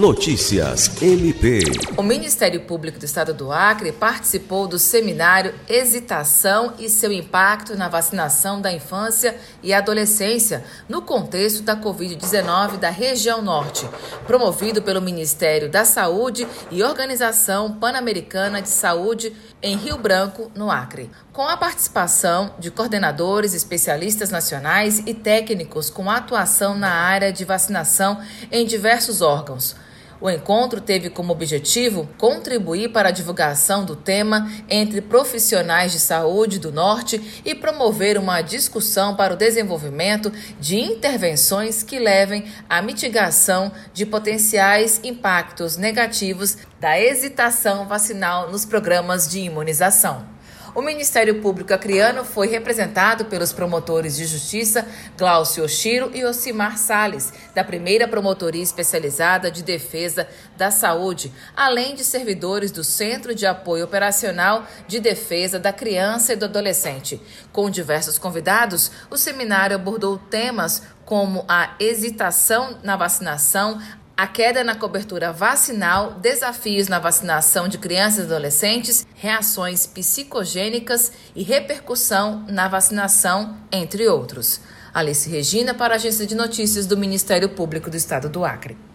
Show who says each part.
Speaker 1: Notícias MP.
Speaker 2: O Ministério Público do Estado do Acre participou do seminário Hesitação e seu impacto na vacinação da infância e adolescência no contexto da Covid-19 da região norte, promovido pelo Ministério da Saúde e Organização Pan-Americana de Saúde em Rio Branco, no Acre, com a participação de coordenadores, especialistas nacionais e técnicos com atuação na área de vacinação em diversos órgãos. O encontro teve como objetivo contribuir para a divulgação do tema entre profissionais de saúde do Norte e promover uma discussão para o desenvolvimento de intervenções que levem à mitigação de potenciais impactos negativos da hesitação vacinal nos programas de imunização. O Ministério Público Acreano foi representado pelos promotores de justiça Glaucio Oshiro e Osimar Sales, da primeira Promotoria Especializada de Defesa da Saúde, além de servidores do Centro de Apoio Operacional de Defesa da Criança e do Adolescente. Com diversos convidados, o seminário abordou temas como a hesitação na vacinação, a queda na cobertura vacinal, desafios na vacinação de crianças e adolescentes, reações psicogênicas e repercussão na vacinação, entre outros. Alice Regina, para a Agência de Notícias do Ministério Público do Estado do Acre.